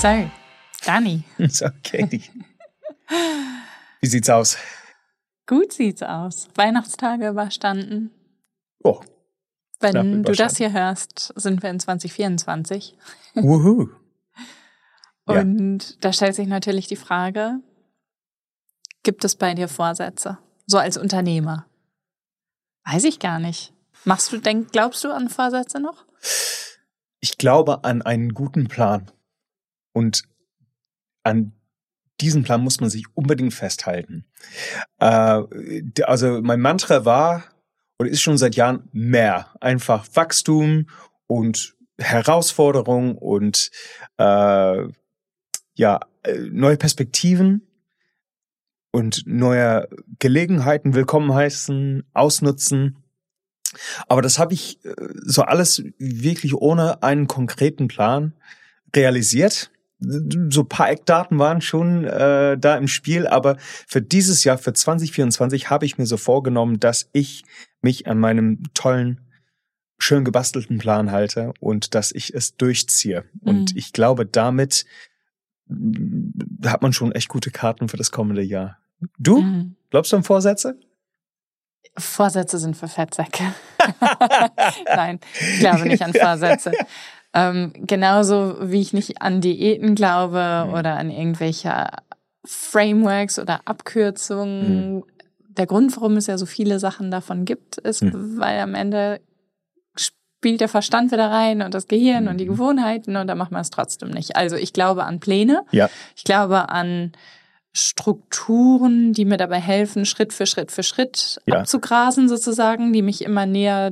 So, Dani. So, Katie. Wie sieht's aus? Gut sieht's aus. Weihnachtstage überstanden. Oh. Wenn Knapp du überstanden. das hier hörst, sind wir in 2024. Wuhu. Ja. Und da stellt sich natürlich die Frage, gibt es bei dir Vorsätze? So als Unternehmer? Weiß ich gar nicht. Machst du, denk, glaubst du an Vorsätze noch? Ich glaube an einen guten Plan. Und an diesen Plan muss man sich unbedingt festhalten. Äh, also mein Mantra war oder ist schon seit Jahren mehr. Einfach Wachstum und Herausforderung und äh, ja, äh, neue Perspektiven und neue Gelegenheiten willkommen heißen, ausnutzen. Aber das habe ich äh, so alles wirklich ohne einen konkreten Plan realisiert. So ein paar Eckdaten waren schon äh, da im Spiel, aber für dieses Jahr, für 2024, habe ich mir so vorgenommen, dass ich mich an meinem tollen, schön gebastelten Plan halte und dass ich es durchziehe. Und Mhm. ich glaube, damit mm, hat man schon echt gute Karten für das kommende Jahr. Du? Mhm. Glaubst du an Vorsätze? Vorsätze sind für Fettsäcke. Nein, ich glaube nicht an Vorsätze. Ähm, genauso wie ich nicht an Diäten glaube Mhm. oder an irgendwelche Frameworks oder Abkürzungen. Der Grund, warum es ja so viele Sachen davon gibt, ist, Mhm. weil am Ende spielt der Verstand wieder rein und das Gehirn und die Mhm. Gewohnheiten und dann macht man es trotzdem nicht. Also ich glaube an Pläne. Ja. Ich glaube an Strukturen, die mir dabei helfen, Schritt für Schritt für Schritt Ja. abzugrasen sozusagen, die mich immer näher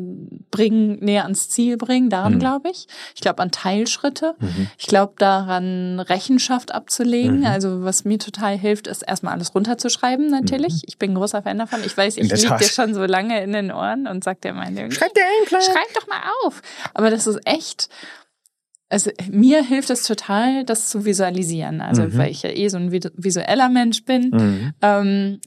bringen, näher ans Ziel bringen. Daran Mhm. glaube ich. Ich glaube an Teilschritte. Mhm. Ich glaube daran, Rechenschaft abzulegen. Mhm. Also was mir total hilft, ist erstmal alles runterzuschreiben natürlich. Ich bin ein großer Fan davon. Ich weiß, ich liege dir schon so lange in den Ohren und sag dir meine Schreib dir einen Plan. schreib doch mal auf. Aber das ist echt, also mir hilft es total, das zu visualisieren. Also Mhm. weil ich ja eh so ein visu- visueller Mensch bin, Mhm. ähm,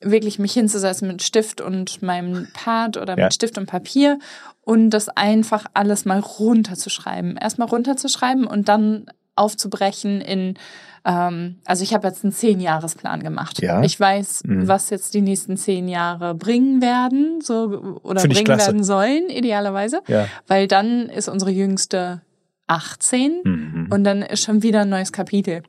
wirklich mich hinzusetzen mit Stift und meinem Pad oder Ja. mit Stift und Papier und das einfach alles mal runterzuschreiben. Erstmal runterzuschreiben und dann aufzubrechen in ähm, also ich habe jetzt einen Zehn-Jahres-Plan gemacht. Ja. Ich weiß, Mhm. was jetzt die nächsten zehn Jahre bringen werden, so oder Find bringen werden sollen, idealerweise. Ja. Weil dann ist unsere jüngste 18 Mhm. und dann ist schon wieder ein neues Kapitel.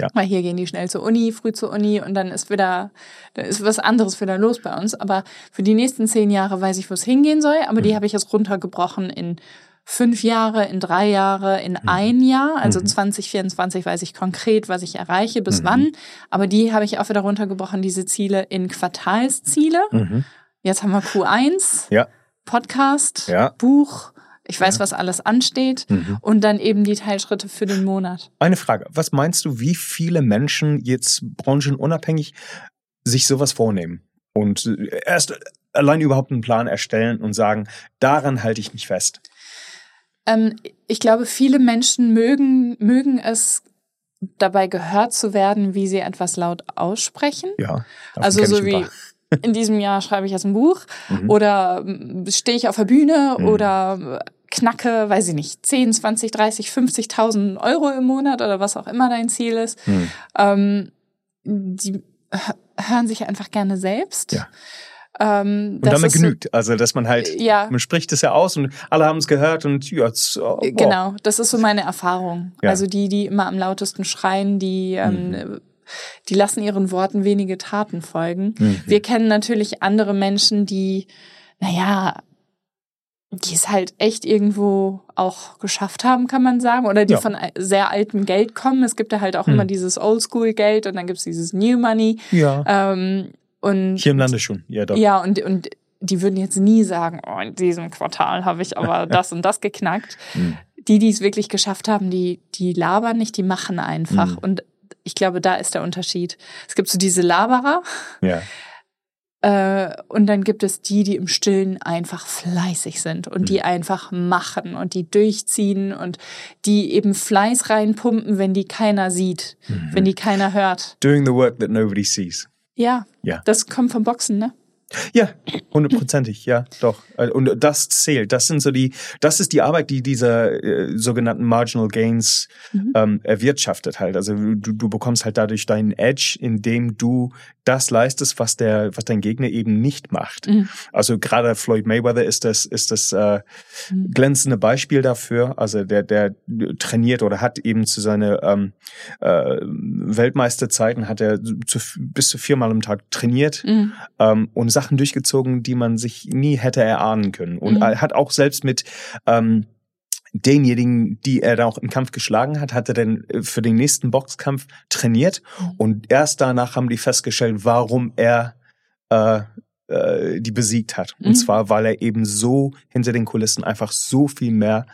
Ja. Weil hier gehen die schnell zur Uni, früh zur Uni und dann ist wieder, da ist was anderes wieder los bei uns. Aber für die nächsten zehn Jahre weiß ich, wo es hingehen soll, aber Mhm. die habe ich jetzt runtergebrochen in fünf Jahre, in drei Jahre, in ein Jahr. Also Mhm. 2024 weiß ich konkret, was ich erreiche, bis Mhm. wann. Aber die habe ich auch wieder runtergebrochen, diese Ziele in Quartalsziele. Mhm. Jetzt haben wir Q1, Ja. Podcast, Ja. Buch. Ich weiß, was alles ansteht. Mhm. Und dann eben die Teilschritte für den Monat. Eine Frage. Was meinst du, wie viele Menschen jetzt branchenunabhängig sich sowas vornehmen und äh, erst allein überhaupt einen Plan erstellen und sagen, daran halte ich mich fest? Ähm, ich glaube, viele Menschen mögen, mögen es dabei gehört zu werden, wie sie etwas laut aussprechen. Ja. Also so wie in diesem Jahr schreibe ich jetzt ein Buch Mhm. oder ähm, stehe ich auf der Bühne Mhm. oder knacke, weiß ich nicht, 10, 20, 30, 50.000 Euro im Monat oder was auch immer dein Ziel ist. Hm. Ähm, die hören sich einfach gerne selbst. Ja. Ähm, Und das damit genügt. Also, dass man halt, Ja. man spricht es ja aus und alle haben es gehört und ja, oh, boah. Genau, das ist so meine Erfahrung. Ja. Also die, die immer am lautesten schreien, die, ähm, die lassen ihren Worten wenige Taten folgen. Mhm. Wir kennen natürlich andere Menschen, die, naja, die es halt echt irgendwo auch geschafft haben, kann man sagen, oder die Ja. von sehr altem Geld kommen. Es gibt ja halt auch Mhm. immer dieses Oldschool-Geld und dann gibt's dieses New Money. Ja. Ähm, und Hier im Lande schon. Ja, doch. ja, und, und die würden jetzt nie sagen, oh, in diesem Quartal habe ich aber das und das geknackt. Mhm. Die, die es wirklich geschafft haben, die, die labern nicht, die machen einfach. Mhm. Und ich glaube, da ist der Unterschied. Es gibt so diese Laberer Ja. Äh, und dann gibt es die, die im Stillen einfach fleißig sind und Mhm. die einfach machen und die durchziehen und die eben Fleiß reinpumpen, wenn die keiner sieht, Mhm. wenn die keiner hört. Doing the work that nobody sees. Ja, Ja. das kommt vom Boxen, ne? Ja, hundertprozentig, ja, doch. Äh, und das zählt. Das sind so die, das ist die Arbeit, die diese äh, sogenannten Marginal Gains mhm. ähm, erwirtschaftet halt. Also du, du bekommst halt dadurch deinen Edge, indem du das leistest, was der, was dein Gegner eben nicht macht. Mhm. Also gerade Floyd Mayweather ist das, ist das äh, mhm. glänzende Beispiel dafür. Also der, der trainiert oder hat eben zu seiner ähm, äh, Weltmeisterzeiten hat er zu, bis zu viermal am Tag trainiert mhm. ähm, und Sachen durchgezogen, die man sich nie hätte erahnen können. Und mhm. hat auch selbst mit ähm, denjenigen, die er da auch im Kampf geschlagen hat, hat er dann äh, für den nächsten Boxkampf trainiert. Mhm. Und erst danach haben die festgestellt, warum er äh, äh, die besiegt hat. Und mhm. zwar, weil er eben so hinter den Kulissen einfach so viel mehr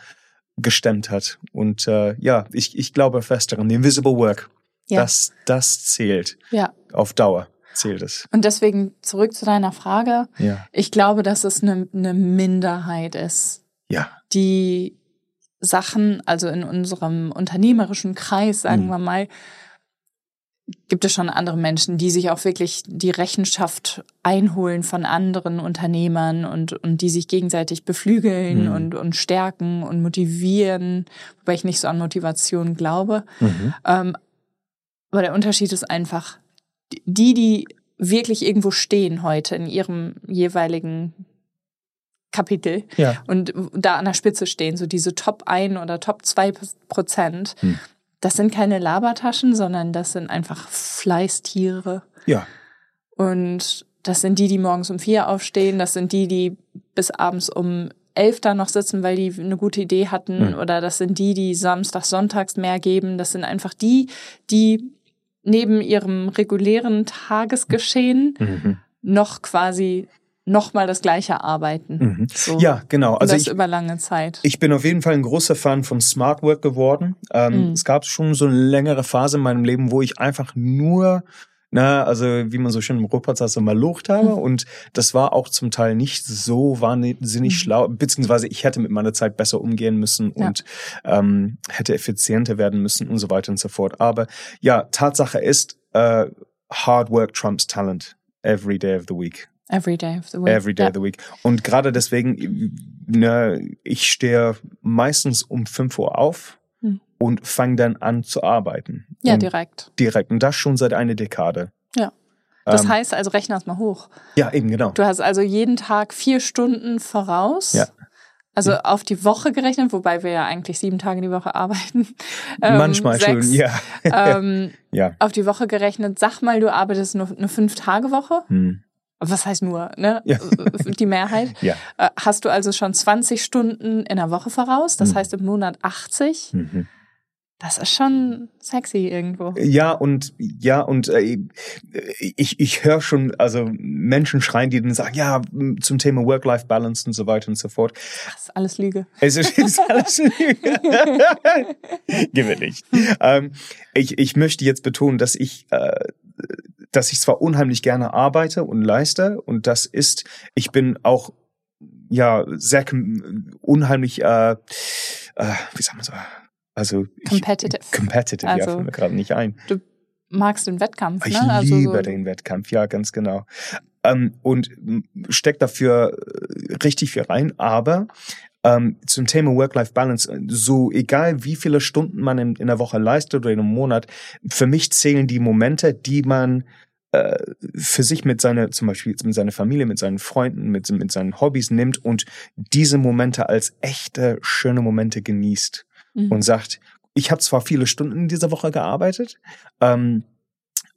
gestemmt hat. Und äh, ja, ich, ich glaube fest daran, the invisible work, ja. das, das zählt. Ja. Auf Dauer zählt es. Und deswegen zurück zu deiner Frage. Ja. Ich glaube, dass es eine, eine Minderheit ist. Ja. Die Sachen, also in unserem unternehmerischen Kreis, sagen mhm. wir mal, gibt es schon andere Menschen, die sich auch wirklich die Rechenschaft einholen von anderen Unternehmern und, und die sich gegenseitig beflügeln mhm. und, und stärken und motivieren, wobei ich nicht so an Motivation glaube. Mhm. Ähm, aber der Unterschied ist einfach, die, die wirklich irgendwo stehen heute in ihrem jeweiligen Kapitel ja. und da an der Spitze stehen, so diese Top 1 oder Top 2 Prozent, hm. das sind keine Labertaschen, sondern das sind einfach Fleißtiere. Ja. Und das sind die, die morgens um vier aufstehen, das sind die, die bis abends um elf da noch sitzen, weil die eine gute Idee hatten, hm. oder das sind die, die samstags, sonntags mehr geben, das sind einfach die, die neben ihrem regulären Tagesgeschehen mhm. noch quasi nochmal das gleiche arbeiten. Mhm. So. Ja, genau. Also das ich, über lange Zeit. Ich bin auf jeden Fall ein großer Fan von Smart Work geworden. Ähm, mhm. Es gab schon so eine längere Phase in meinem Leben, wo ich einfach nur na, also wie man so schön im Ruhrpott sagt, so mal lucht habe. Mhm. Und das war auch zum Teil nicht so wahnsinnig mhm. schlau, beziehungsweise ich hätte mit meiner Zeit besser umgehen müssen ja. und ähm, hätte effizienter werden müssen und so weiter und so fort. Aber ja, Tatsache ist, äh, Hard Work trumps Talent every day of the week. Every day of the week. Every day ja. of the week. Und gerade deswegen, ne, ich stehe meistens um 5 Uhr auf. Und fange dann an zu arbeiten. Ja, und direkt. Direkt. Und das schon seit einer Dekade. Ja. Das ähm, heißt also, rechne das mal hoch. Ja, eben, genau. Du hast also jeden Tag vier Stunden voraus. Ja. Also ja. auf die Woche gerechnet, wobei wir ja eigentlich sieben Tage die Woche arbeiten. Ähm, Manchmal sechs. schon, ja. ähm, ja. Auf die Woche gerechnet, sag mal, du arbeitest nur eine Fünf-Tage-Woche. Hm was heißt nur, ne? Ja. Die Mehrheit. Ja. Äh, hast du also schon 20 Stunden in der Woche voraus, das mhm. heißt im Monat 80. Mhm. Das ist schon sexy irgendwo. Ja, und ja, und äh, ich, ich höre schon, also Menschen schreien, die dann sagen, ja, zum Thema Work-Life-Balance und so weiter und so fort. Das ist alles Lüge. Es ist, ist alles Lüge. Gewinnig. Ähm, ich, ich möchte jetzt betonen, dass ich äh, dass ich zwar unheimlich gerne arbeite und leiste und das ist, ich bin auch ja sehr unheimlich, äh, äh, wie sagen wir so, also competitive. Ich, competitive, also, ja, fällt mir gerade nicht ein. Du magst den Wettkampf, ich ne? Also liebe so den Wettkampf, ja, ganz genau. Ähm, und steckt dafür äh, richtig viel rein, aber ähm, zum Thema Work-Life-Balance, so egal wie viele Stunden man in, in der Woche leistet oder in einem Monat, für mich zählen die Momente, die man äh, für sich mit seiner, zum Beispiel mit seiner Familie, mit seinen Freunden, mit, mit seinen Hobbys nimmt und diese Momente als echte, schöne Momente genießt mhm. und sagt, ich habe zwar viele Stunden in dieser Woche gearbeitet, ähm,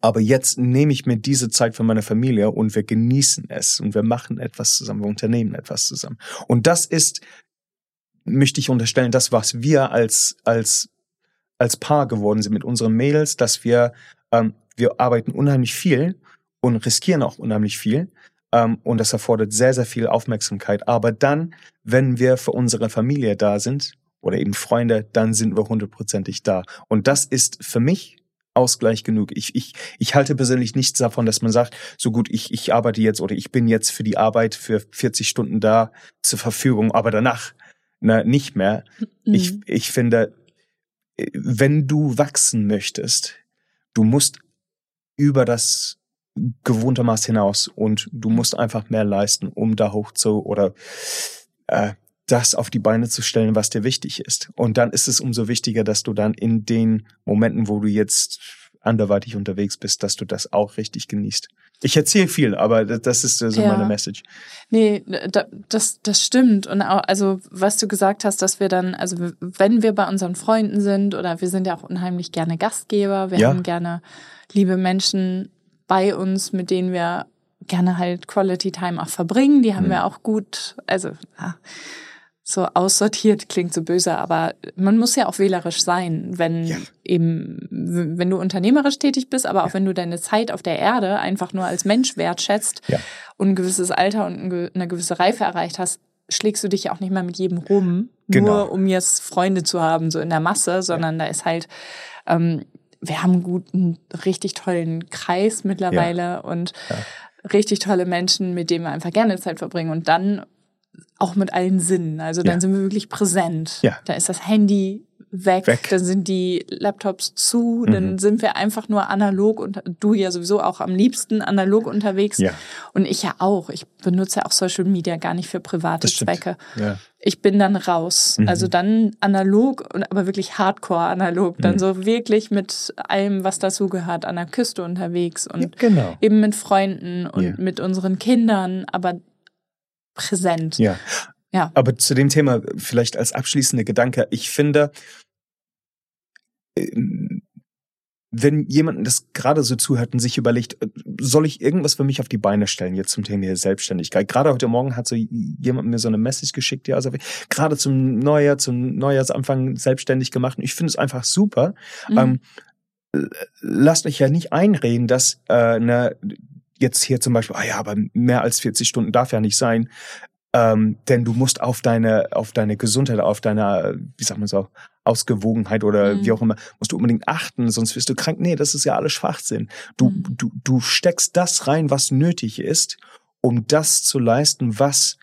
aber jetzt nehme ich mir diese Zeit für meine Familie und wir genießen es und wir machen etwas zusammen, wir unternehmen etwas zusammen. Und das ist, möchte ich unterstellen, das, was wir als, als, als Paar geworden sind mit unseren Mädels, dass wir ähm, wir arbeiten unheimlich viel und riskieren auch unheimlich viel. Ähm, und das erfordert sehr, sehr viel Aufmerksamkeit. Aber dann, wenn wir für unsere Familie da sind oder eben Freunde, dann sind wir hundertprozentig da. Und das ist für mich Ausgleich genug. Ich, ich, ich halte persönlich nichts davon, dass man sagt, so gut, ich, ich arbeite jetzt oder ich bin jetzt für die Arbeit für 40 Stunden da zur Verfügung, aber danach na, nicht mehr. Mhm. Ich, ich finde, wenn du wachsen möchtest, du musst über das gewohnter Maß hinaus und du musst einfach mehr leisten, um da hoch zu oder äh, das auf die Beine zu stellen, was dir wichtig ist. Und dann ist es umso wichtiger, dass du dann in den Momenten, wo du jetzt anderweitig unterwegs bist, dass du das auch richtig genießt. Ich erzähle viel, aber das ist so ja. meine Message. Nee, das, das stimmt. Und auch, also, was du gesagt hast, dass wir dann, also, wenn wir bei unseren Freunden sind oder wir sind ja auch unheimlich gerne Gastgeber, wir ja. haben gerne liebe Menschen bei uns, mit denen wir gerne halt Quality Time auch verbringen. Die haben hm. wir auch gut, also, ja, so aussortiert klingt so böse, aber man muss ja auch wählerisch sein, wenn ja. eben, wenn du unternehmerisch tätig bist, aber auch ja. wenn du deine Zeit auf der Erde einfach nur als Mensch wertschätzt ja. und ein gewisses Alter und eine gewisse Reife erreicht hast, schlägst du dich ja auch nicht mehr mit jedem rum, genau. nur um jetzt Freunde zu haben, so in der Masse, sondern da ist halt, ähm, wir haben einen guten, richtig tollen Kreis mittlerweile und richtig tolle Menschen, mit denen wir einfach gerne Zeit verbringen und dann auch mit allen Sinnen. Also dann ja. sind wir wirklich präsent. Ja. Da ist das Handy weg, weg. dann sind die Laptops zu, mhm. dann sind wir einfach nur analog und du ja sowieso auch am liebsten analog unterwegs ja. und ich ja auch. Ich benutze ja auch Social Media gar nicht für private Zwecke. Ja. Ich bin dann raus. Mhm. Also dann analog und aber wirklich hardcore analog, dann mhm. so wirklich mit allem, was dazugehört, an der Küste unterwegs und ja, genau. eben mit Freunden und mit unseren Kindern, aber präsent. Ja. Ja. Aber zu dem Thema vielleicht als abschließende Gedanke. Ich finde, ähm, wenn jemand das gerade so zuhört und sich überlegt, äh, soll ich irgendwas für mich auf die Beine stellen jetzt zum Thema Selbstständigkeit? Gerade heute Morgen hat so jemand mir so eine Message geschickt, ja, also gerade zum Neujahr, zum Neujahrsanfang selbstständig gemacht. Und ich finde es einfach super. Mhm. Ähm, lasst euch ja nicht einreden, dass äh, eine jetzt hier zum Beispiel, ah ja, aber mehr als 40 Stunden darf ja nicht sein. Ähm, denn du musst auf deine, auf deine Gesundheit, auf deine, wie sagt man so, Ausgewogenheit oder mhm. wie auch immer, musst du unbedingt achten, sonst wirst du krank. Nee, das ist ja alles Schwachsinn. Du, mhm. du, du steckst das rein, was nötig ist, um das zu leisten, was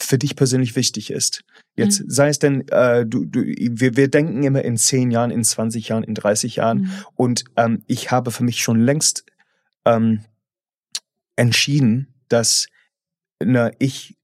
für dich persönlich wichtig ist. Jetzt mhm. sei es denn, äh, du, du, wir, wir denken immer in 10 Jahren, in 20 Jahren, in 30 Jahren. Mhm. Und ähm, ich habe für mich schon längst ähm, entschieden, dass na, ich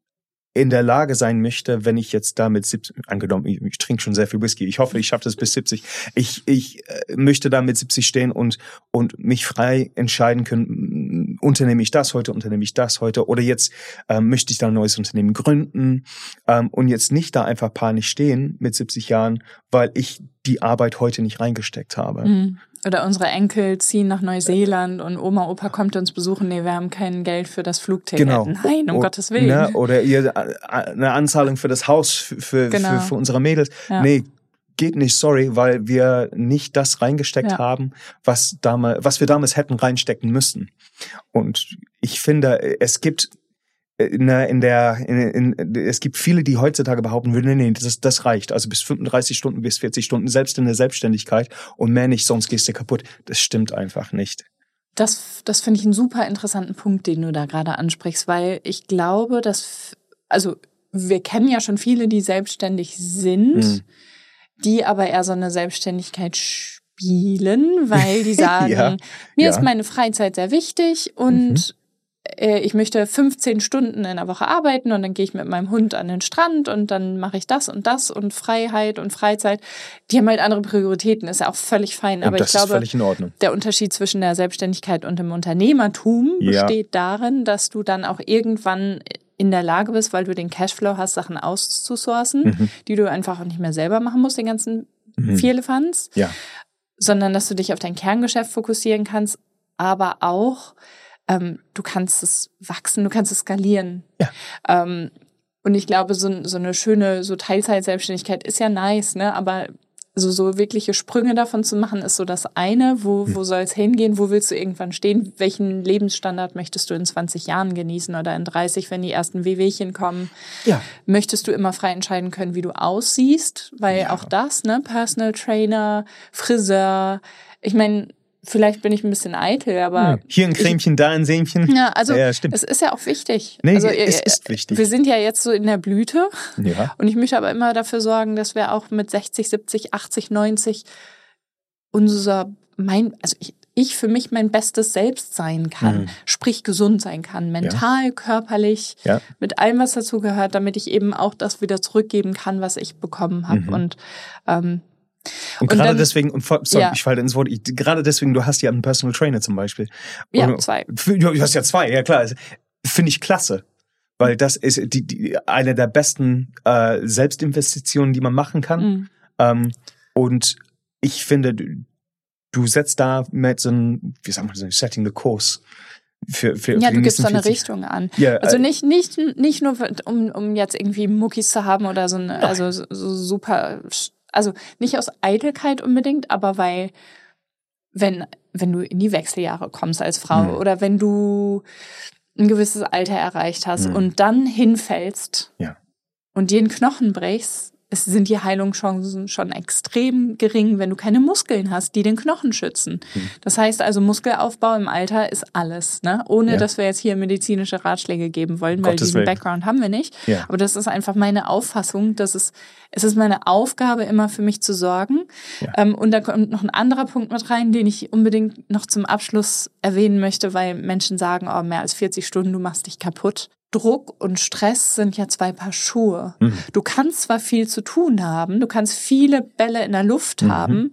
in der Lage sein möchte, wenn ich jetzt damit 70, angenommen, ich, ich trinke schon sehr viel Whisky, ich hoffe, ich schaffe das bis 70, ich, ich äh, möchte da mit 70 stehen und, und mich frei entscheiden können, unternehme ich das heute, unternehme ich das heute oder jetzt ähm, möchte ich da ein neues Unternehmen gründen ähm, und jetzt nicht da einfach panisch stehen mit 70 Jahren, weil ich die Arbeit heute nicht reingesteckt habe. Mhm. Oder unsere Enkel ziehen nach Neuseeland und Oma, Opa kommt uns besuchen. Nee, wir haben kein Geld für das Flugticket. Genau. Nein, um o Gottes Willen. Ne? Oder ihr äh, eine Anzahlung für das Haus für, genau. für, für unsere Mädels. Ja. Nee, geht nicht, sorry, weil wir nicht das reingesteckt ja. haben, was damals, was wir damals hätten reinstecken müssen. Und ich finde, es gibt in, in der, in, in, es gibt viele, die heutzutage behaupten würden, nee, nee, das, das reicht. Also bis 35 Stunden, bis 40 Stunden, selbst in der Selbstständigkeit und mehr nicht, sonst gehst du kaputt. Das stimmt einfach nicht. Das, das finde ich einen super interessanten Punkt, den du da gerade ansprichst, weil ich glaube, dass, also wir kennen ja schon viele, die selbstständig sind, mhm. die aber eher so eine Selbstständigkeit spielen, weil die sagen, ja, mir ja. ist meine Freizeit sehr wichtig und mhm äh, ich möchte 15 Stunden in der Woche arbeiten und dann gehe ich mit meinem Hund an den Strand und dann mache ich das und das und Freiheit und Freizeit. Die haben halt andere Prioritäten, ist ja auch völlig fein. Aber ich glaube, der Unterschied zwischen der Selbstständigkeit und dem Unternehmertum ja. besteht darin, dass du dann auch irgendwann in der Lage bist, weil du den Cashflow hast, Sachen auszusourcen, mhm. die du einfach auch nicht mehr selber machen musst, den ganzen mhm. Vierlefanz. Ja. Sondern dass du dich auf dein Kerngeschäft fokussieren kannst, aber auch ähm, du kannst es wachsen, du kannst es skalieren. Ja. Ähm, und ich glaube, so, so eine schöne so Teilzeit-Selbstständigkeit ist ja nice, ne? Aber so, so wirkliche Sprünge davon zu machen, ist so das eine. Wo, hm. wo soll es hingehen? Wo willst du irgendwann stehen? Welchen Lebensstandard möchtest du in 20 Jahren genießen oder in 30, wenn die ersten Wehwehchen kommen? Ja. Möchtest du immer frei entscheiden können, wie du aussiehst? Weil ja. auch das, ne? Personal Trainer, Friseur. Ich meine, Vielleicht bin ich ein bisschen eitel, aber. Ja, hier ein Cremchen, ich, da ein Sämchen. Ja, also ja, es ist ja auch wichtig. Nee, also, es ist wichtig. Wir sind ja jetzt so in der Blüte. Ja. Und ich möchte aber immer dafür sorgen, dass wir auch mit 60, 70, 80, 90 unser, mein, also ich, ich für mich mein bestes Selbst sein kann, mhm. sprich gesund sein kann, mental, ja. körperlich, ja. mit allem, was dazu gehört, damit ich eben auch das wieder zurückgeben kann, was ich bekommen habe. Mhm. Und ähm, und, und gerade dann, deswegen, und sorry, ja. ich falle ins Wort, ich, gerade deswegen, du hast ja einen Personal Trainer zum Beispiel. Ja, und, zwei. Du hast ja zwei, ja klar. Finde ich klasse. Weil das ist die, die, eine der besten äh, Selbstinvestitionen, die man machen kann. Mhm. Ähm, und ich finde, du, du setzt da mit so einem, wie sagen wir so, setting the course. Für, für, ja, für du gibst so eine Richtung an. Ja, also äh, nicht, nicht, nicht nur, um, um jetzt irgendwie Muckis zu haben oder so eine, also so, so super, also nicht aus Eitelkeit unbedingt, aber weil, wenn, wenn du in die Wechseljahre kommst als Frau mhm. oder wenn du ein gewisses Alter erreicht hast mhm. und dann hinfällst ja. und dir einen Knochen brichst, es sind die Heilungschancen schon extrem gering, wenn du keine Muskeln hast, die den Knochen schützen. Mhm. Das heißt also, Muskelaufbau im Alter ist alles, ne? Ohne ja. dass wir jetzt hier medizinische Ratschläge geben wollen, weil Gottes diesen Willen. Background haben wir nicht. Ja. Aber das ist einfach meine Auffassung, dass es, es ist meine Aufgabe, immer für mich zu sorgen. Ja. Ähm, und da kommt noch ein anderer Punkt mit rein, den ich unbedingt noch zum Abschluss erwähnen möchte, weil Menschen sagen, oh, mehr als 40 Stunden, du machst dich kaputt. Druck und Stress sind ja zwei Paar Schuhe. Mhm. Du kannst zwar viel zu tun haben, du kannst viele Bälle in der Luft mhm. haben,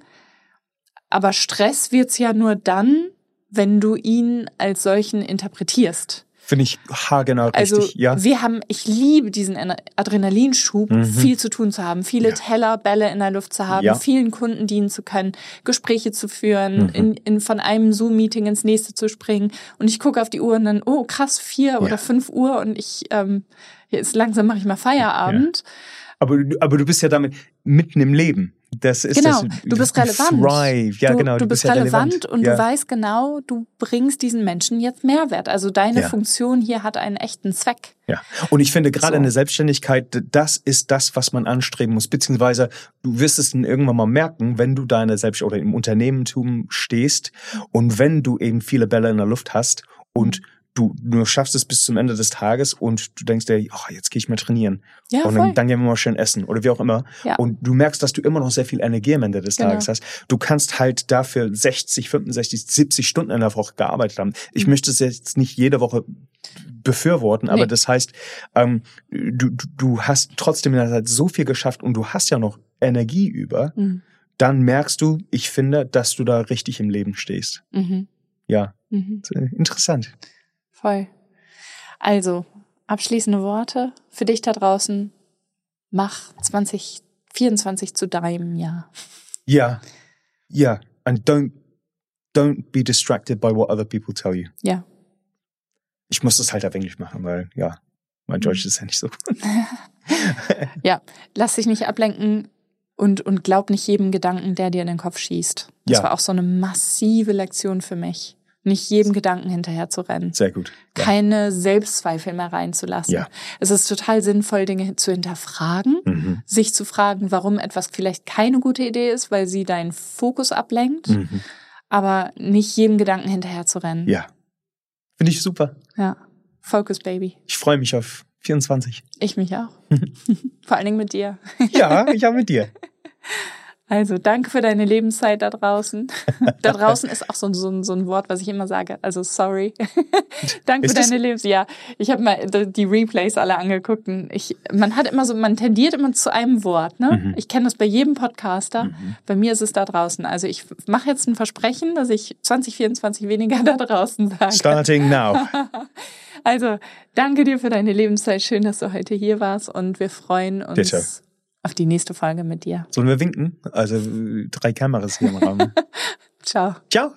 aber Stress wird's ja nur dann, wenn du ihn als solchen interpretierst. Finde ich haargenau also, richtig, ja. Wir haben, ich liebe diesen Adrenalinschub, mhm. viel zu tun zu haben, viele ja. Teller, Bälle in der Luft zu haben, ja. vielen Kunden dienen zu können, Gespräche zu führen, mhm. in, in, von einem Zoom-Meeting ins nächste zu springen. Und ich gucke auf die Uhr und dann, oh krass, vier ja. oder fünf Uhr und ich, ähm, jetzt langsam mache ich mal Feierabend. Aber, aber du bist ja damit mitten im Leben. Das ist genau, das, du bist relevant. Thrive. Ja, du, genau, du, du bist, bist relevant, relevant, und ja. du weißt genau, du bringst diesen Menschen jetzt Mehrwert. Also deine ja. Funktion hier hat einen echten Zweck. Ja, und ich finde gerade so. in der Selbstständigkeit, das ist das, was man anstreben muss. Beziehungsweise du wirst es dann irgendwann mal merken, wenn du deine Selbst- oder im Unternehmentum stehst und wenn du eben viele Bälle in der Luft hast und mhm du, du schaffst es bis zum Ende des Tages und du denkst dir, ach, jetzt gehe ich mal trainieren. Ja, und dann, dann, gehen wir mal schön essen oder wie auch immer. Ja. Und du merkst, dass du immer noch sehr viel Energie am Ende des genau. Tages hast. Du kannst halt dafür 60, 65, 70 Stunden in der Woche gearbeitet haben. Ich mhm. möchte es jetzt nicht jede Woche befürworten, aber nee. das heißt, ähm, du, du hast trotzdem in der Zeit so viel geschafft und du hast ja noch Energie über. Mhm. Dann merkst du, ich finde, dass du da richtig im Leben stehst. Mhm. Ja, mhm. interessant. Voll. Also, abschließende Worte für dich da draußen. Mach 2024 zu deinem Jahr. Ja. Ja. And don't, don't be distracted by what other people tell you. Ja. Ich muss das halt auf Englisch machen, weil, ja, mein Deutsch ist ja nicht so. ja, lass dich nicht ablenken und, und glaub nicht jedem Gedanken, der dir in den Kopf schießt. Das ja. war auch so eine massive Lektion für mich nicht jedem Gedanken hinterher zu rennen. Sehr gut. Ja. Keine Selbstzweifel mehr reinzulassen. Ja. Es ist total sinnvoll, Dinge zu hinterfragen, mhm. sich zu fragen, warum etwas vielleicht keine gute Idee ist, weil sie deinen Fokus ablenkt, mhm. aber nicht jedem Gedanken hinterher zu rennen. Ja. Finde ich super. Ja. Focus, Baby. Ich freue mich auf 24. Ich mich auch. Vor allen Dingen mit dir. ja, ich auch mit dir. Also danke für deine Lebenszeit da draußen. da draußen ist auch so, so, so ein Wort, was ich immer sage. Also sorry. danke für deine Lebenszeit. Ja, ich habe mal die Replays alle angeguckt. Und ich, man hat immer so, man tendiert immer zu einem Wort. Ne? Mhm. Ich kenne das bei jedem Podcaster. Mhm. Bei mir ist es da draußen. Also ich mache jetzt ein Versprechen, dass ich 2024 weniger da draußen sage. Starting now. also danke dir für deine Lebenszeit. Schön, dass du heute hier warst und wir freuen uns. Bitte auf die nächste Folge mit dir. Sollen wir winken? Also drei Kameras hier im Raum. Ciao. Ciao.